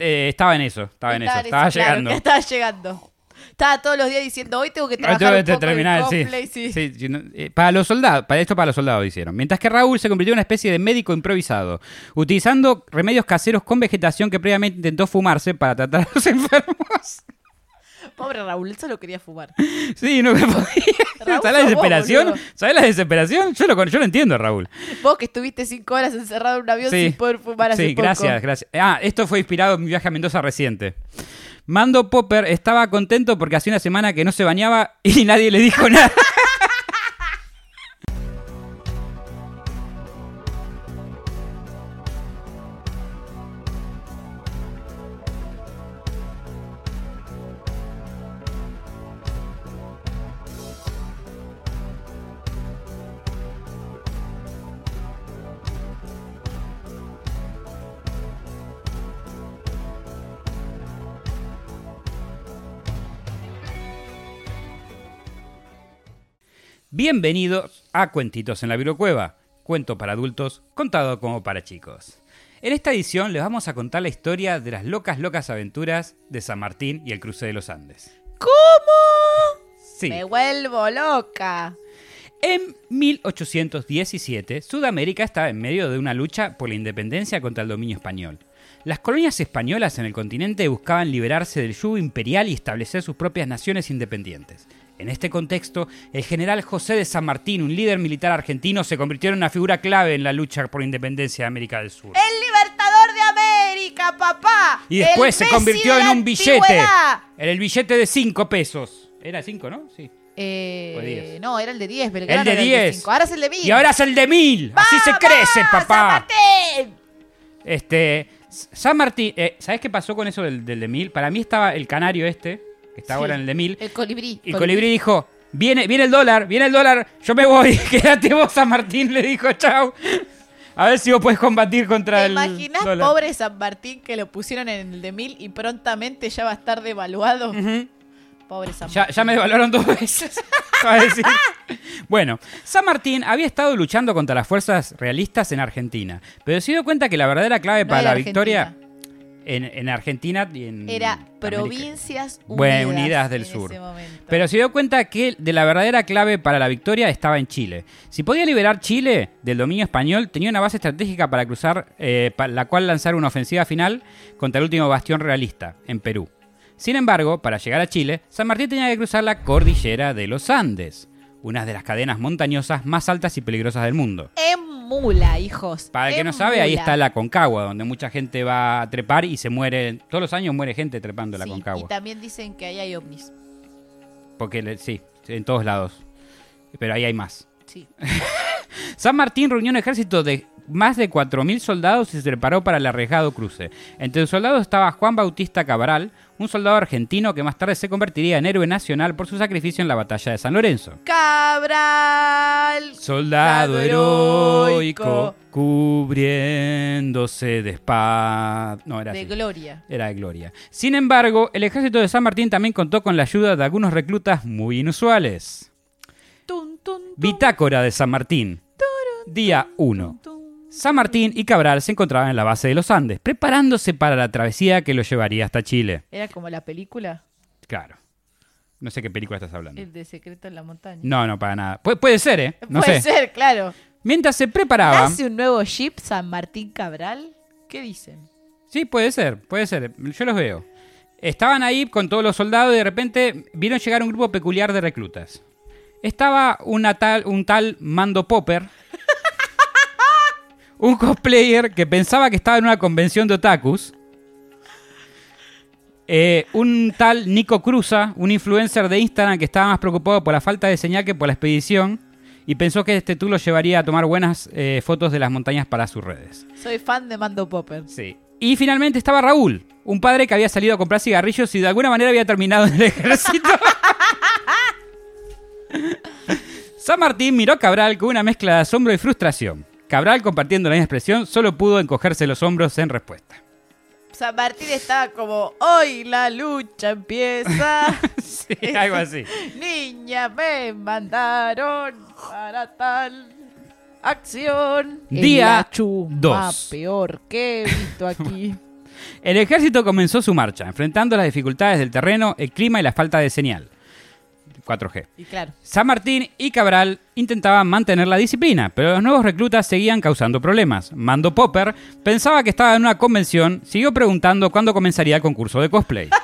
Eh, estaba en eso, estaba en eso, Estaba claro, llegando. estaba llegando. Estaba todos los días diciendo, hoy tengo que trabajar tengo un que poco terminar, sí. cosplay", sí. Sí, sí, no, eh, para los soldados, para esto para los soldados hicieron. Mientras que Raúl se convirtió en una especie de médico improvisado, utilizando remedios caseros con vegetación que previamente intentó fumarse para tratar a los enfermos. Pobre Raúl, él solo quería fumar. Sí, no me podía. Raúl, ¿Sabes la vos, desesperación? boludo. ¿Sabes la desesperación? Yo lo, yo lo entiendo, Raúl. Vos que estuviste cinco horas encerrado en un avión Sí. sin poder fumar hace Sí, poco. gracias, gracias. Ah, esto fue inspirado en mi viaje a Mendoza reciente. Mando Popper estaba contento porque hacía una semana que no se bañaba y nadie le dijo nada. Bienvenidos a Cuentitos en la Bibliocueva, cuento para adultos contado como para chicos. En esta edición les vamos a contar la historia de las locas, locas aventuras de San Martín y el cruce de los Andes. ¿Cómo? Sí. Me vuelvo loca. En 1817, Sudamérica estaba en medio de una lucha por la independencia contra el dominio español. Las colonias españolas en el continente buscaban liberarse del yugo imperial y establecer sus propias naciones independientes. En este contexto, el general José de San Martín, un líder militar argentino, se convirtió en una figura clave en la lucha por la independencia de América del Sur. ¡El libertador de América, papá! Y después El se convirtió de en un billete. En el billete de 5 pesos. ¿Era 5, no? Sí. Eh, O de 10. no, era el de 10, El Belgrano de era 10. cinco. Ahora es el de 10. Y ahora es el de 1000. Así se crece, papá. Este, San Martín, eh, ¿sabes qué pasó con eso del, del de mil? Para mí estaba el canario este, que está ahora en el de mil, El colibrí. y Colibrí dijo, viene, viene el dólar, viene el dólar, yo me voy, quédate vos, San Martín, le dijo, chau. A ver si vos podés combatir contra ¿Te el imaginas, dólar. pobre San Martín, que lo pusieron en el de 1000 y prontamente ya va a estar devaluado? Pobre San Ya, Martín. ya me devaluaron dos veces. decir. Bueno, San Martín había estado luchando contra las fuerzas realistas en Argentina, pero se dio cuenta que la verdadera clave No para la victoria. En, en Argentina y en Era América. Provincias Unidas. Bueno, Unidas del en Sur. ese. Pero se dio cuenta que de la verdadera clave para la victoria estaba en Chile. Si podía liberar Chile del dominio español, tenía una base estratégica para cruzar, eh, pa- la cual lanzar una ofensiva final contra el último bastión realista, en Perú. Sin embargo, para llegar a Chile, San Martín tenía que cruzar la cordillera de los Andes, una de las cadenas montañosas más altas y peligrosas del mundo. En mula, hijos. Para el que no sabe, ahí está la Concagua, donde mucha gente va a trepar y se muere. Todos los años muere gente trepando la Sí, Concagua. Y también dicen que ahí hay ovnis. Porque sí, en todos lados. Pero ahí hay más. Sí. San Martín reunió un ejército de más de 4.000 soldados y se preparó para el arriesgado cruce. Entre los soldados estaba Juan Bautista Cabral, un soldado argentino que más tarde se convertiría en héroe nacional por su sacrificio en la batalla de San Lorenzo. Cabral. Soldado heroico, heroico. cubriéndose de espada. No, era De así. gloria. Era de gloria. Sin embargo, el ejército de San Martín también contó con la ayuda de algunos reclutas muy inusuales. Tun, tun, tun, Bitácora de San Martín. Día 1. San Martín y Cabral se encontraban en la base de los Andes, preparándose para la travesía que los llevaría hasta Chile. Era como la película, Claro. No sé qué película estás hablando. el de Secreto en la Montaña. No, no, para nada. Pu- puede ser, ¿eh? No Puede sé. ser, claro. Mientras se preparaban... ¿Hace un nuevo ship San Martín Cabral? ¿Qué dicen? Sí, puede ser, puede ser. Yo los veo. Estaban ahí con todos los soldados y de repente vieron llegar un grupo peculiar de reclutas. Estaba una tal, un tal Mando Popper, un cosplayer que pensaba que estaba en una convención de otakus, eh, un tal Nico Cruza, un influencer de Instagram que estaba más preocupado por la falta de señal que por la expedición y pensó que este tour lo llevaría a tomar buenas eh, fotos de las montañas para sus redes. Soy fan de Mando Popper. Sí. Y finalmente estaba Raúl, un padre que había salido a comprar cigarrillos y de alguna manera había terminado en el ejército. San Martín miró a Cabral con una mezcla de asombro y frustración. Cabral, compartiendo la misma expresión, solo pudo encogerse los hombros en respuesta. San Martín estaba como, hoy la lucha empieza. Sí, algo así. Niña, me mandaron para tal acción. Día la chumba dos. peor que he visto aquí. El ejército comenzó su marcha, enfrentando las dificultades del terreno, el clima y la falta de señal. 4G. Y claro. San Martín y Cabral intentaban mantener la disciplina, pero los nuevos reclutas seguían causando problemas. Mando Popper pensaba que estaba en una convención, siguió preguntando cuándo comenzaría el concurso de cosplay.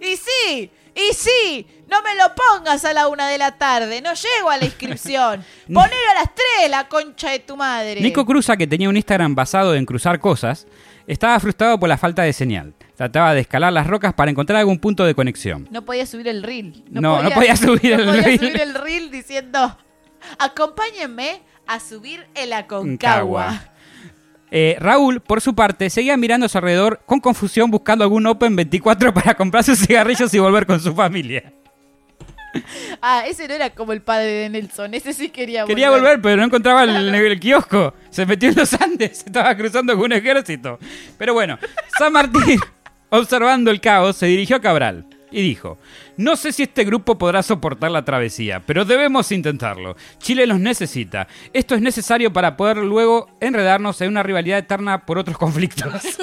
Y sí, y sí, no me lo pongas a la una de la tarde, no llego a la inscripción. Ponelo a las tres, la concha de tu madre. Nico Cruza, que tenía un Instagram basado en cruzar cosas, estaba frustrado por la falta de señal. Trataba de escalar las rocas para encontrar algún punto de conexión. No podía subir el reel. No, no podía subir el no podía reel. subir el reel diciendo, acompáñenme a subir el Concagua. Aconcagua. Eh, Raúl, por su parte, seguía mirando a su alrededor con confusión buscando algún Open 24 para comprar sus cigarrillos y volver con su familia. Ah, ese no era como el padre de Nelson, ese sí quería volver. Quería volver, pero no encontraba el, el kiosco. Se metió en los Andes, estaba cruzando con un ejército. Pero bueno, San Martín, observando el caos, se dirigió a Cabral y dijo, no sé si este grupo podrá soportar la travesía, pero debemos intentarlo. Chile los necesita. Esto es necesario para poder luego enredarnos en una rivalidad eterna por otros conflictos.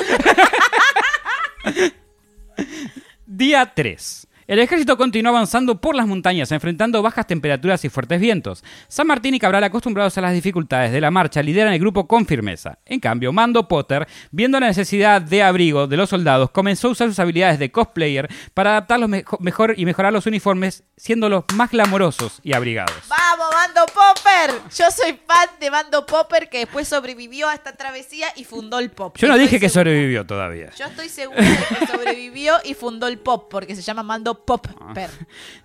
Día 3. El ejército continuó avanzando por las montañas, enfrentando bajas temperaturas y fuertes vientos. San Martín y Cabral, acostumbrados a las dificultades de la marcha, lideran el grupo con firmeza. En cambio, Mando Potter, viendo la necesidad de abrigo de los soldados, comenzó a usar sus habilidades de cosplayer para adaptarlos mejo- mejor y mejorar los uniformes, siéndolos más glamorosos y abrigados. ¡Vamos, Mando Popper! Yo soy fan de Mando Popper que después sobrevivió a esta travesía y fundó el pop. Yo no Estoy dije que segura. sobrevivió todavía. Yo estoy segura de que sobrevivió y fundó el pop porque se llama Mando Popper.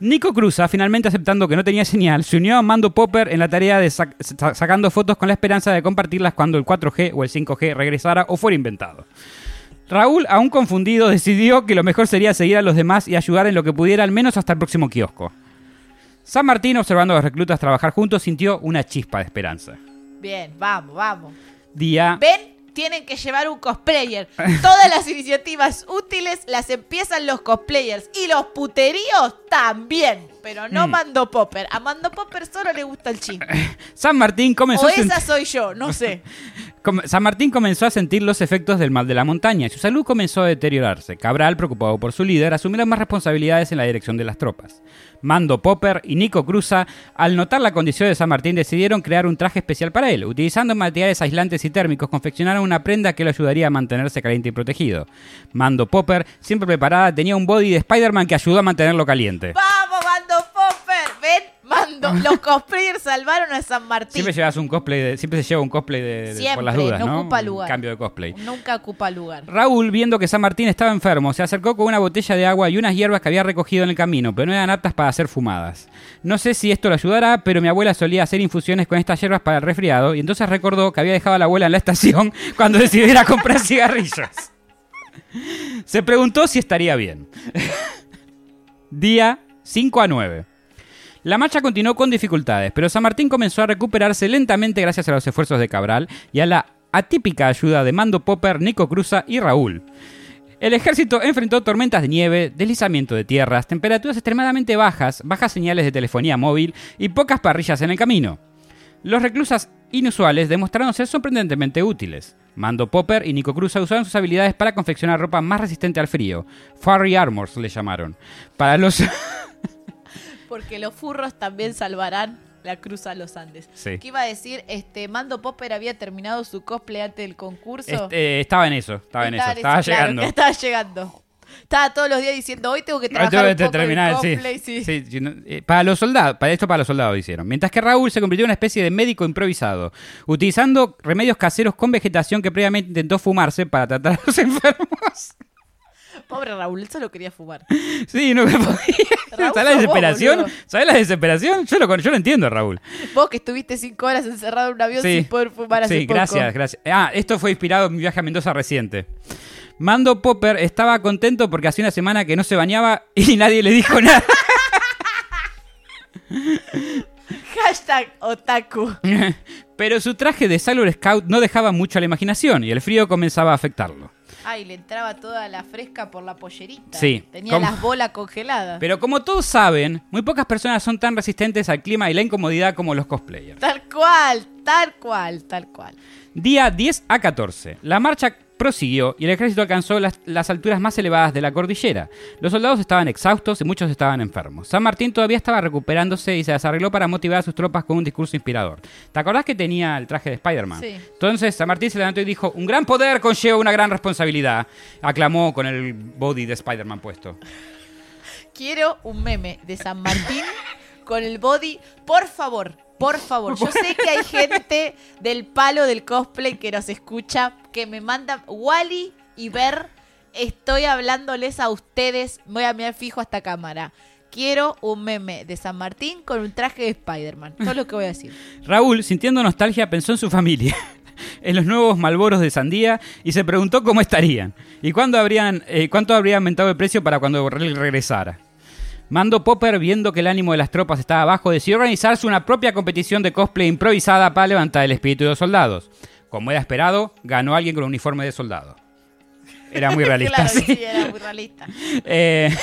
Nico Cruza, finalmente aceptando que no tenía señal, se unió a Mando Popper en la tarea de sac- sa- sacando fotos con la esperanza de compartirlas cuando el 4G o el 5G regresara o fuera inventado. Raúl, aún confundido, decidió que lo mejor sería seguir a los demás y ayudar en lo que pudiera al menos hasta el próximo kiosco. San Martín, observando a los reclutas trabajar juntos, sintió una chispa de esperanza. Bien, vamos, vamos. Día... ¿Ven? Tienen que llevar un cosplayer. Todas las iniciativas útiles las empiezan los cosplayers. Y los puteríos también. Pero no Mm. Mando Popper. A Mando Popper solo le gusta el chisme. San Martín comenzó O esa soy yo, no sé. San Martín comenzó a sentir los efectos del mal de la montaña y su salud comenzó a deteriorarse. Cabral, preocupado por su líder, asumió más responsabilidades en la dirección de las tropas. Mando Popper y Nico Cruza, al notar la condición de San Martín, decidieron crear un traje especial para él. Utilizando materiales aislantes y térmicos, confeccionaron una prenda que lo ayudaría a mantenerse caliente y protegido. Mando Popper, siempre preparada, tenía un body de Spider-Man que ayudó a mantenerlo caliente. Mando. Los cosplayers salvaron a San Martín. Siempre llevas un cosplay de, siempre se lleva un cosplay de, de- por las dudas, no ¿no? ocupa Un lugar. cambio de cosplay. Nunca ocupa lugar. Raúl, viendo que San Martín estaba enfermo, se acercó con una botella de agua y unas hierbas que había recogido en el camino, pero no eran aptas para ser fumadas. No sé si esto lo ayudará, pero mi abuela solía hacer infusiones con estas hierbas para el resfriado y entonces recordó que había dejado a la abuela en la estación cuando decidió ir a comprar cigarrillos. Se preguntó si estaría bien. Día 5 a 9. La marcha continuó con dificultades, pero San Martín comenzó a recuperarse lentamente gracias a los esfuerzos de Cabral y a la atípica ayuda de Mando Popper, Nico Cruza y Raúl. El ejército enfrentó tormentas de nieve, deslizamiento de tierras, temperaturas extremadamente bajas, bajas señales de telefonía móvil y pocas parrillas en el camino. Los reclusas inusuales demostraron ser sorprendentemente útiles. Mando Popper y Nico Cruza usaron sus habilidades para confeccionar ropa más resistente al frío. Furry Armors le llamaron. Para los... Porque los furros también salvarán la cruz a los Andes. Sí. ¿Qué iba a decir? Este, Mando Popper había terminado su cosplay antes del concurso. Este, estaba en eso, estaba en eso, Estaba claro, llegando. estaba llegando. Estaba todos los días diciendo, hoy tengo que tengo un poco el terminar, sí. cosplay, sí. Sí, sí, no, eh, para los soldados, para esto para los soldados hicieron. Mientras que Raúl se convirtió en una especie de médico improvisado, utilizando remedios caseros con vegetación que previamente intentó fumarse para tratar a los enfermos. Pobre Raúl, él solo quería fumar. Sí, no me podía. Raúl, ¿Sabes la vos, desesperación? ¿Sabes la desesperación? Yo lo, yo lo entiendo, Raúl. Vos que estuviste cinco horas encerrado en un avión Sí. sin poder fumar hace Sí, poco. gracias, gracias. Ah, esto fue inspirado en mi viaje a Mendoza reciente. Mando Popper estaba contento porque hacía una semana que no se bañaba y nadie le dijo nada. Hashtag otaku. Pero su traje de Sailor Scout no dejaba mucho a la imaginación y el frío comenzaba a afectarlo. Ay, le entraba toda la fresca por la pollerita. Sí. Tenía las bolas congeladas. Pero como todos saben, muy pocas personas son tan resistentes al clima y la incomodidad como los cosplayers. Tal cual, tal cual, tal cual. Día 10 a 14. La marcha prosiguió y el ejército alcanzó las, las alturas más elevadas de la cordillera. Los soldados estaban exhaustos y muchos estaban enfermos. San Martín todavía estaba recuperándose y se desarregló para motivar a sus tropas con un discurso inspirador. ¿Te acordás que tenía el traje de Spider-Man? Sí. Entonces San Martín se levantó y dijo, un gran poder conlleva una gran responsabilidad. Aclamó con el body de Spider-Man puesto. Quiero un meme de San Martín con el body. Por favor, por favor. Yo sé que hay gente del palo del cosplay que nos escucha, que me manda Wally y Ver. Estoy hablándoles a ustedes. Voy a mirar fijo a esta cámara. Quiero un meme de San Martín con un traje de Spider-Man. Todo lo que voy a decir. Raúl, sintiendo nostalgia, pensó en su familia, en los nuevos malboros de sandía y se preguntó cómo estarían y cuándo habrían, eh, cuánto habría aumentado el precio para cuando regresara. Mando Popper, viendo que el ánimo de las tropas estaba bajo, decidió organizarse una propia competición de cosplay improvisada para levantar el espíritu de los soldados. Como era esperado, ganó alguien con un uniforme de soldado. Era muy realista. claro, sí. sí, era muy realista. Eh,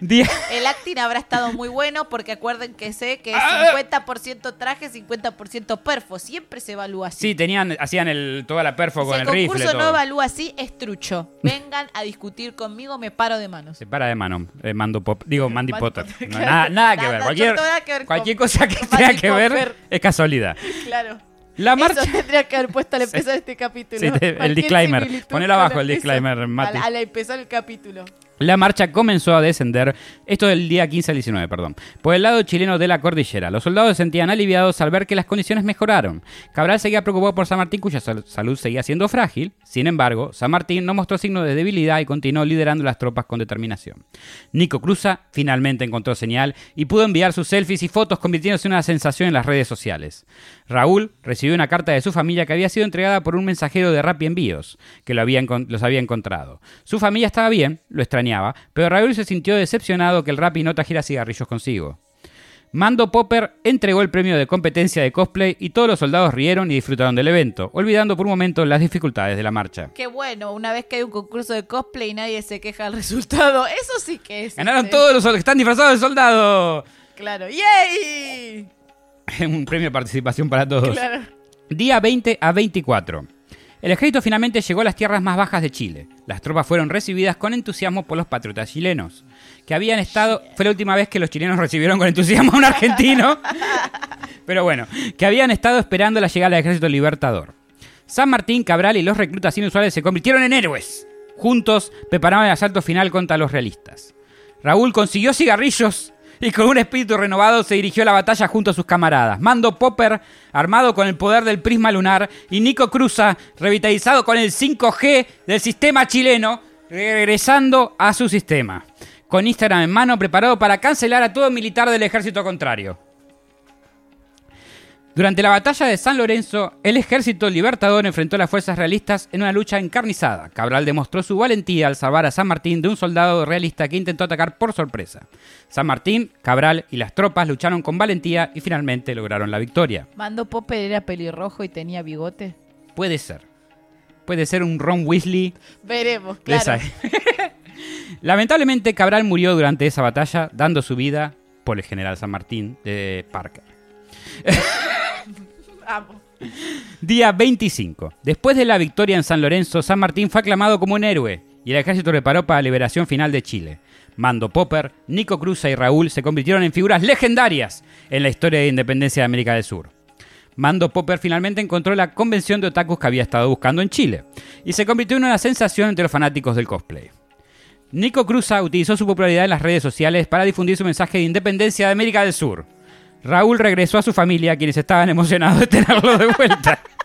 día- El acting habrá estado muy bueno porque acuerden que sé que es Ah. 50% traje, 50% perfo. Siempre se evalúa así. sí, tenían, hacían el, toda la perfo si con el el rifle. concurso no evalúa así, es trucho. Vengan a discutir conmigo, me paro de manos. Se para de mano, eh, Mando Pop, digo Mandy Potter. No, nada, nada que ver. Cualquier, cualquier cosa que tenga que ver es casualidad. Claro. La marcha. Eso tendría que haber puesto al empezar este capítulo. Sí, te- el disclaimer. Ponelo abajo, el disclaimer, Mati. Al, al empezar el capítulo. La marcha comenzó a descender, esto del día 15 al 19, perdón, por el lado chileno de la cordillera. Los soldados se sentían aliviados al ver que las condiciones mejoraron. Cabral seguía preocupado por San Martín, cuya sal- salud seguía siendo frágil. Sin embargo, San Martín no mostró signos de debilidad y continuó liderando las tropas con determinación. Nico Cruza finalmente encontró señal y pudo enviar sus selfies y fotos convirtiéndose en una sensación en las redes sociales. Raúl recibió una carta de su familia que había sido entregada por un mensajero de Rappi Envíos, que lo había los había encontrado. Su familia estaba bien, lo extrañaba, pero Raúl se sintió decepcionado que el Rappi no trajera cigarrillos consigo. Mando Popper entregó el premio de competencia de cosplay y todos los soldados rieron y disfrutaron del evento, olvidando por un momento las dificultades de la marcha. Qué bueno, una vez que hay un concurso de cosplay y nadie se queja del resultado. Eso sí que es. Ganaron todos los que están disfrazados de soldado. Claro. ¡Yay! un premio de participación para todos. Claro. Día 20 a 24. El ejército finalmente llegó a las tierras más bajas de Chile. Las tropas fueron recibidas con entusiasmo por los patriotas chilenos, que habían estado... Fue la última vez que los chilenos recibieron con entusiasmo a un argentino. Pero bueno, que habían estado esperando la llegada del ejército libertador. San Martín, Cabral y los reclutas inusuales se convirtieron en héroes. Juntos preparaban el asalto final contra los realistas. Raúl consiguió cigarrillos y con un espíritu renovado se dirigió a la batalla junto a sus camaradas. Mando Popper, armado con el poder del prisma lunar, y Nico Cruza, revitalizado con el 5G del sistema chileno, regresando a su sistema. Con Instagram en mano, preparado para cancelar a todo militar del ejército contrario. Durante la batalla de San Lorenzo, el ejército libertador enfrentó a las fuerzas realistas en una lucha encarnizada. Cabral demostró su valentía al salvar a San Martín de un soldado realista que intentó atacar por sorpresa. San Martín, Cabral y las tropas lucharon con valentía y finalmente lograron la victoria. Mando Popper era pelirrojo y tenía bigote. Puede ser. Puede ser un Ron Weasley Veremos, claro. Lamentablemente, Cabral murió durante esa batalla, dando su vida por el general San Martín de Parker. Día 25. Después de la victoria en San Lorenzo, San Martín fue aclamado como un héroe y el ejército preparó para la liberación final de Chile. Mando Popper, Nico Cruza y Raúl se convirtieron en figuras legendarias en la historia de independencia de América del Sur. Mando Popper finalmente encontró la convención de otakus que había estado buscando en Chile y se convirtió en una sensación entre los fanáticos del cosplay. Nico Cruza utilizó su popularidad en las redes sociales para difundir su mensaje de independencia de América del Sur. Raúl regresó a su familia, quienes estaban emocionados de tenerlo de vuelta.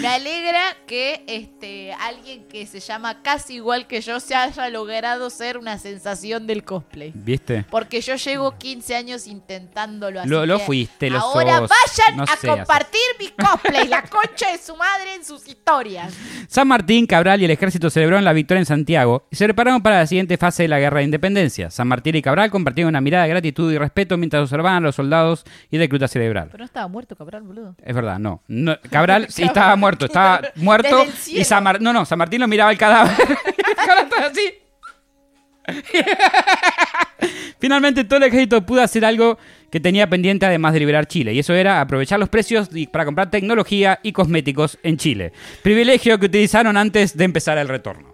Me alegra que este alguien que se llama casi igual que yo se haya logrado ser una sensación del cosplay. ¿Viste? Porque yo llevo 15 años intentándolo así. Lo- lo fuiste, lo Ahora sos, vayan no a seas. compartir mis cosplays, la concha de su madre en sus historias. San Martín, Cabral y el ejército celebraron la victoria en Santiago y se prepararon para la siguiente fase de la guerra de independencia. San Martín y Cabral compartieron una mirada de gratitud y respeto mientras observaban a los soldados y reclutas celebrar. Pero no estaba muerto, Cabral, boludo. Es verdad, no. No, Cabral sí estaba muerto, estaba muerto el cielo. y San Mar- no, no, San Martín lo miraba el cadáver. Estaba así. Finalmente todo el ejército pudo hacer algo que tenía pendiente además de liberar Chile, y eso era aprovechar los precios para comprar tecnología y cosméticos en Chile. Privilegio que utilizaron antes de empezar el retorno.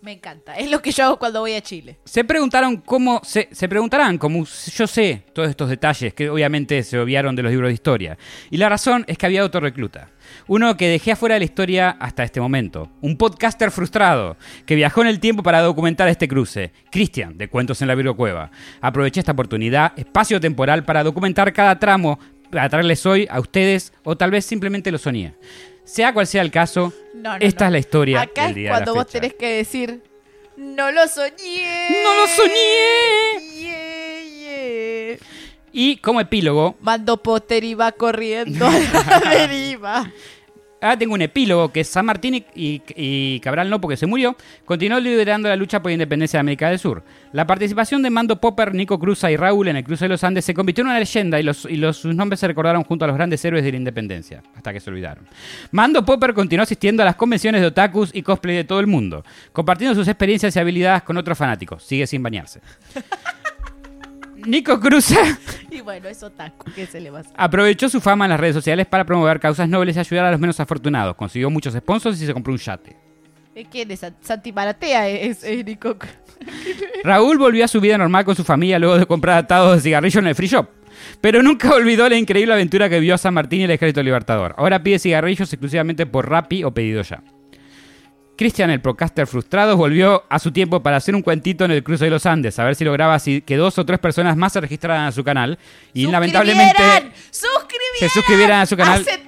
Me encanta. Es lo que yo hago cuando voy a Chile. Se preguntaron cómo se, preguntarán cómo yo sé todos estos detalles que obviamente se obviaron de los libros de historia. Y la razón es que había otro recluta. Uno que dejé afuera de la historia hasta este momento. Un podcaster frustrado que viajó en el tiempo para documentar este cruce. Cristian, de Cuentos en la Cueva. Aproveché esta oportunidad espacio-temporal para documentar cada tramo para traerles hoy a ustedes o tal vez simplemente lo soñé. Sea cual sea el caso, No, no, esta no. es la historia Acá del es de cuando la vos fecha. tenés que decir, no lo soñé. ¡No lo soñé! Yeah, yeah. Y como epílogo, Mando Potter y va corriendo a la deriva. Ahora tengo un epílogo que San Martín y, Cabral no porque se murió, continuó liderando la lucha por la independencia de América del Sur. La participación de Mando Popper, Nico Cruza y Raúl en el cruce de los Andes se convirtió en una leyenda y, y los- sus nombres se recordaron junto a los grandes héroes de la independencia, hasta que se olvidaron. Mando Popper continuó asistiendo a las convenciones de otakus y cosplay de todo el mundo, compartiendo sus experiencias y habilidades con otros fanáticos. Sigue sin bañarse. Nico Cruza Y bueno, es otaku, ¿qué se le va a hacer? Aprovechó su fama en las redes sociales para promover causas nobles y ayudar a los menos afortunados. Consiguió muchos sponsors y se compró un yate. ¿Eh, ¿Quién es? Santi Maratea es, es Nico. Raúl volvió a su vida normal con su familia luego de comprar atados de cigarrillos en el free shop. Pero nunca olvidó la increíble aventura que vivió a San Martín y el Ejército Libertador. Ahora pide cigarrillos exclusivamente por Rappi o pedido ya. Cristian, el procaster frustrado, volvió a su tiempo para hacer un cuentito en el cruce de los Andes, a ver si lograba así que dos o tres personas más se registraran a su canal. Y lamentablemente ¡Suscribieran! ¡Suscribieran! se suscribieran a su canal. Hace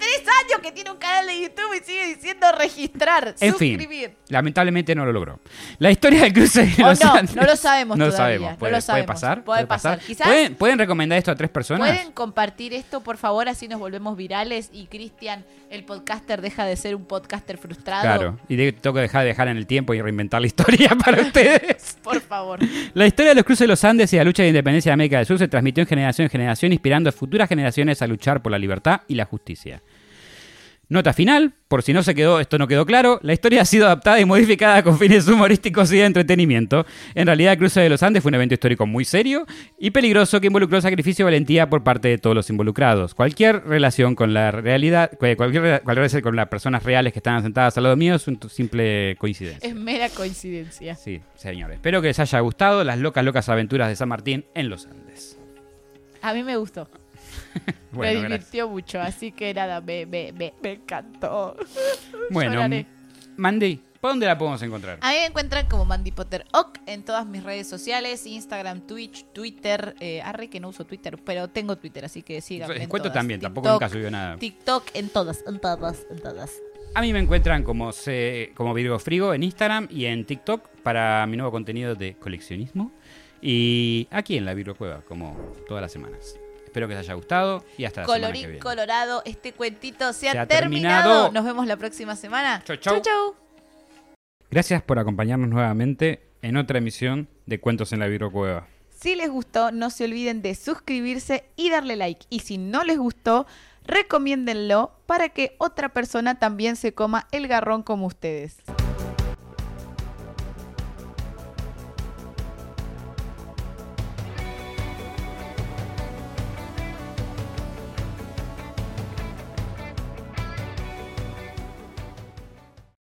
que tiene un canal de YouTube y sigue diciendo registrar. En fin, suscribir. lamentablemente no lo logró. La historia del cruce de los no, Andes. no lo sabemos No lo sabemos. no ¿Puede, lo puede sabemos. pasar? Puede pasar. Quizás- ¿Pueden, pueden recomendar esto a tres personas? ¿Pueden compartir esto, por favor? Así nos volvemos virales y Cristian, el podcaster, deja de ser un podcaster frustrado. Claro. Y de- tengo que dejar de dejar en el tiempo y reinventar la historia para ustedes. Por favor. La historia de los cruces de los Andes y la lucha de independencia de América del Sur se transmitió en generación en generación, inspirando a futuras generaciones a luchar por la libertad y la justicia. Nota final, por si no se quedó, esto no quedó claro, la historia ha sido adaptada y modificada con fines humorísticos y de entretenimiento. En realidad, el cruce de los Andes fue un evento histórico muy serio y peligroso que involucró sacrificio y valentía por parte de todos los involucrados. Cualquier relación con la realidad, cu- cualquier, re- cualquier relación con las personas reales que están sentadas al lado mío es una simple coincidencia. Es mera coincidencia. Sí, señores. Espero que les haya gustado las locas, locas aventuras de San Martín en los Andes. A mí me gustó. Bueno, me gracias. divirtió mucho, así que nada, me, me, me, me encantó. Bueno, Lloraré. Mandy, ¿por dónde la podemos encontrar? A mí me encuentran como Mandy Potter Ock en todas mis redes sociales, Instagram, Twitch, Twitter. Eh, arre que no uso Twitter, pero tengo Twitter, así que síganme. en Cuento todas. también, tampoco TikTok, nunca subió nada. TikTok, en todas, en todas, en todas. A mí me encuentran como, se, como Virgo Frigo en Instagram y en TikTok para mi nuevo contenido de coleccionismo. Y aquí en la Virgo Cueva, como todas las semanas. Espero que les haya gustado y hasta la semana que Colorín viene. colorado, este cuentito se ha, Se ha terminado. terminado. Nos vemos la próxima semana. Chau, chau. chau. chau. Gracias por acompañarnos nuevamente en otra emisión de Cuentos en la Virgo Cueva. Si les gustó, no se olviden de suscribirse y darle like. Y si no les gustó, recomiéndenlo para que otra persona también se coma el garrón como ustedes.